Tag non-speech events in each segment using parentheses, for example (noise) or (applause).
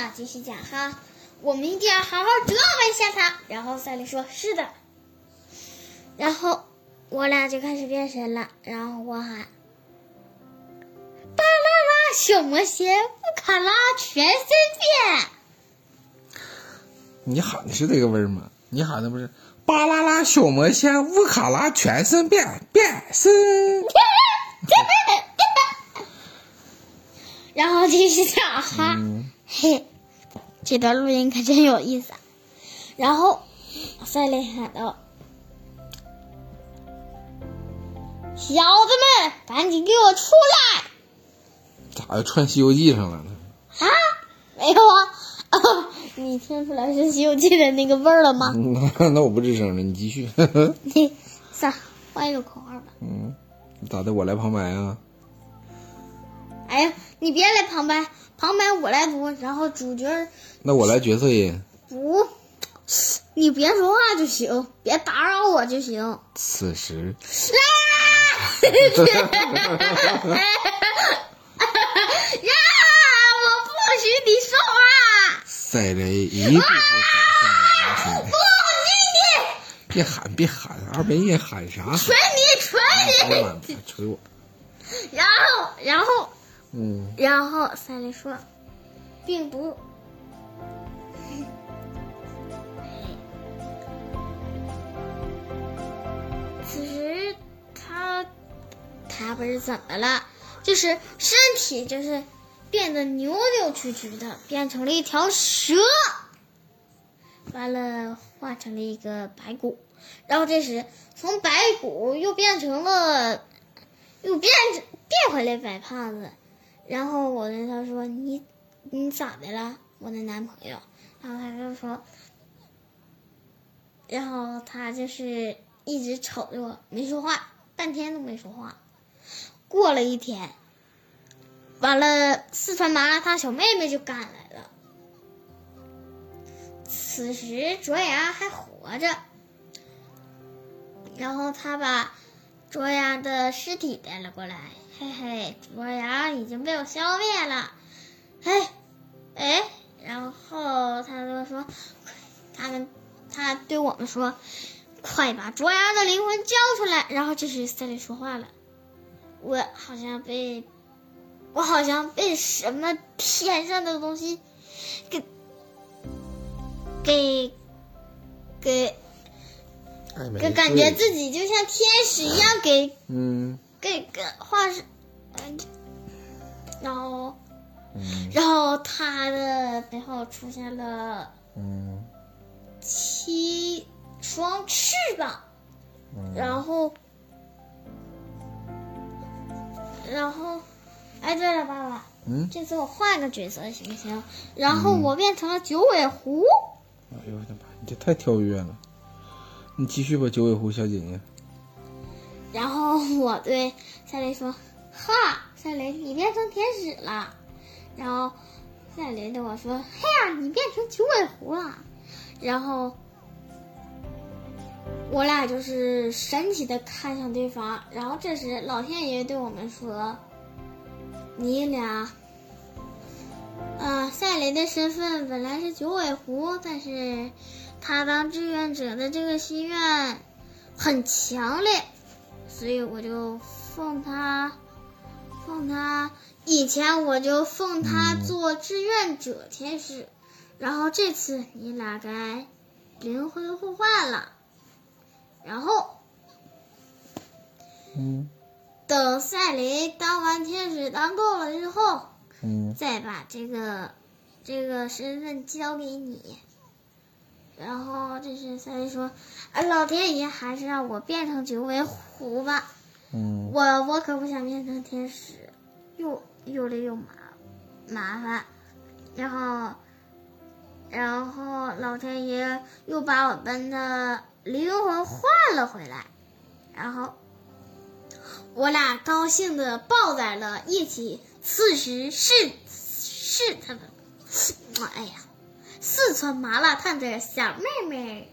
俩继续讲哈，我们一定要好好折磨一下他。然后赛琳说：“是的。”然后我俩就开始变身了。然后我喊：“巴啦啦小魔仙，乌卡拉全身变。”你喊的是这个味儿吗？你喊的不是“巴啦啦小魔仙，乌卡拉全身变变身”。(laughs) 然后继续讲哈，嘿，这段录音可真有意思。然后赛琳喊道：“小子们，赶紧给我出来！”咋又串《西游记》上了呢？啊，没有啊。哦，(laughs) 你听出来是《西游记》的那个味儿了吗？那 (laughs) 那我不吱声了，你继续。(laughs) 你算换一个口号吧。嗯，咋的？我来旁白啊？哎呀，你别来旁白，旁白我来读，然后主角。那我来角色音。不，你别说话就行，别打扰我就行。此时。呀！我不许你说话。赛雷一步步走向不许你！别喊，别喊，二半夜喊啥？捶你，捶你！捶我。然后，然后。嗯，然后赛雷说，并不。此时他他不是怎么了？就是身体就是变得扭扭曲曲的，变成了一条蛇。完了，化成了一个白骨。然后这时从白骨又变成了，又变变回来白胖子。然后我对他说：“你你咋的了，我的男朋友？”然后他就说，然后他就是一直瞅着我，没说话，半天都没说话。过了一天，完了，四川麻辣烫小妹妹就赶来了。此时卓雅还活着，然后他把卓雅的尸体带了过来。嘿嘿，卓牙已经被我消灭了，嘿，哎，然后他就说，他们，他对我们说，快把卓牙的灵魂交出来。然后这时赛丽说话了，我好像被，我好像被什么天上的东西给，给，给，给感觉自己就像天使一样给，嗯。给个画是，然后，然后他的背后出现了，嗯，七双翅膀，然后，然后，哎，对了，爸爸，嗯，这次我换个角色行不行？然后我变成了九尾狐。哎呦我的妈！你这太跳跃了，你继续吧，九尾狐小姐姐。我对赛雷说：“哈，赛雷，你变成天使了。”然后赛雷对我说：“嘿呀，你变成九尾狐了。”然后我俩就是神奇的看向对方。然后这时老天爷对我们说：“你俩，啊，赛雷的身份本来是九尾狐，但是他当志愿者的这个心愿很强烈。”所以我就奉他，奉他。以前我就奉他做志愿者天使，然后这次你俩该灵魂互换了，然后，嗯，等赛雷当完天使当够了之后，嗯，再把这个这个身份交给你。然后这是三姨说：“啊，老天爷还是让我变成九尾狐吧。嗯，我我可不想变成天使，又又累又麻麻烦。然后，然后老天爷又把我们的灵魂换了回来。然后，我俩高兴的抱在了一起。此时是是他们，(coughs) 哎呀！”四川麻辣烫的小妹妹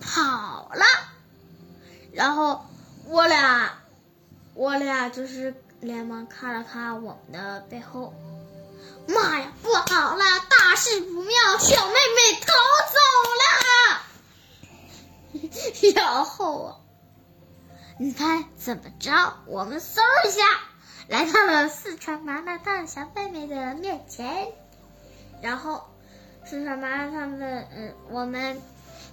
跑了，然后我俩，我俩就是连忙看了看我们的背后。妈呀，不，好了，大事不妙，小妹妹逃走了。(laughs) 然后啊，你猜怎么着？我们嗖一下来到了四川麻辣烫小妹妹的面前，然后四川麻辣烫的嗯，我们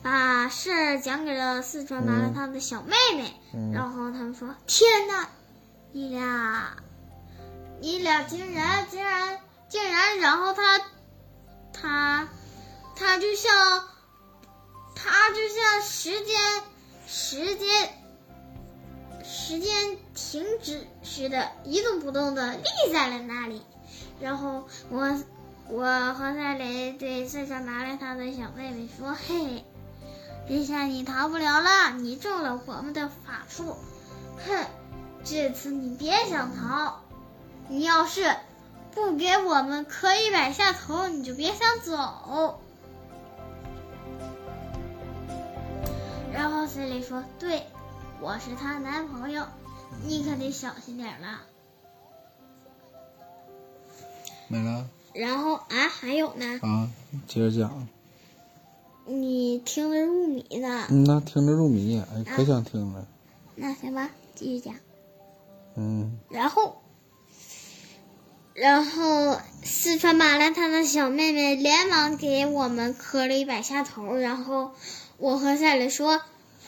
把事儿讲给了四川麻辣烫的小妹妹，嗯然后他们说：“天哪，你俩，你俩竟然竟然竟然！”然后他他他就像他就像时间时间时间停止似的，一动不动的立在了那里。然后我我和赛雷对四川麻辣烫的小妹妹说：“嘿，这下你逃不了了，你中了我们的法术。哼，这次你别想逃，你要是不给我们磕一百下头，你就别想走。”然后赛雷说：“对，我是她男朋友，你可得小心点了。没了”然后啊，还有呢，啊，接着讲。你听得入迷呢？嗯那，听得入迷，哎，可想听了。那行吧，继续讲。嗯然后，然后四川麻辣烫的小妹妹连忙给我们磕了一百下头，然后我和赛雷说：“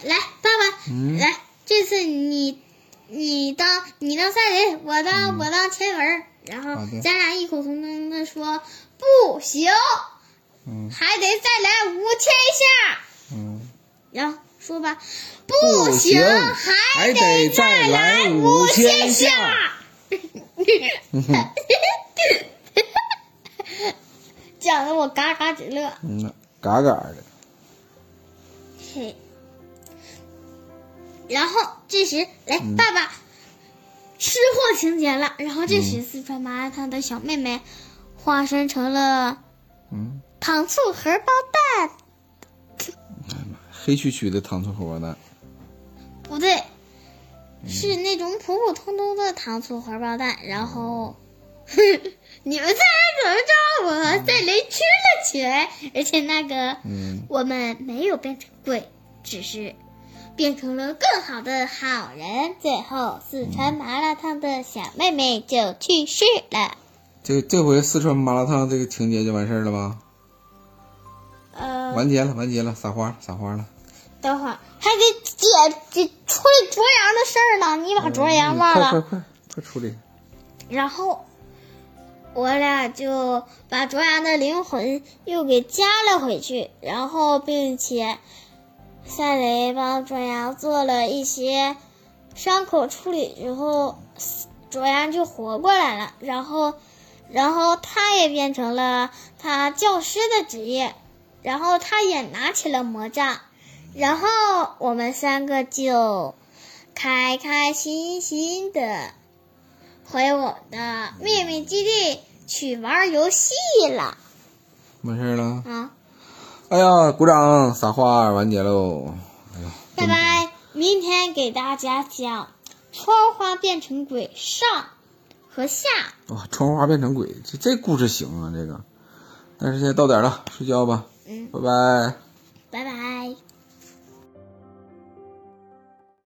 来，爸爸，嗯来，这次你你当你当赛雷，我当、嗯我当前文。”然后咱俩异口同声的说：“不行，嗯还得再来五千下。嗯，”然后说吧，不行，还还得再来五五千下下。(laughs) 讲的我嘎嘎直乐。嗯，嘎嘎的。嘿，然后这时，来，嗯爸爸，吃货情节了。然后这时，四川麻辣烫的小妹妹化身成了嗯，糖醋荷包蛋，黑黢黢的糖醋荷包蛋。不对，嗯是那种普普通通的糖醋荷包蛋。然后，(laughs) 你们猜怎么着？我和赛雷吃了起来，而且那个。嗯，我们没有变成鬼，只是变成了更好的好人。最后，四川麻辣烫的小妹妹就去世了。这这回四川麻辣烫这个情节就完事儿了吧？呃，完结了，完结了，撒花，撒花了。等会儿还得解这处理卓阳的事儿呢，你把卓阳忘了。快快快快处理！然后我俩就把卓阳的灵魂又给加了回去，然后并且赛雷帮卓阳做了一些伤口处理之后，卓阳就活过来了。然后，然后他也变成了他教师的职业，然后他也拿起了魔杖，然后我们三个就开开心心的。回我的秘密基地去玩游戏了没事儿了。啊！哎呀，鼓掌，撒花，完结喽！哎呀，拜拜！明天给大家讲窗花变成鬼上和下。哇，窗花变成鬼，这这故事行啊，这个。但是现在到点了，睡觉吧，嗯。拜拜拜拜。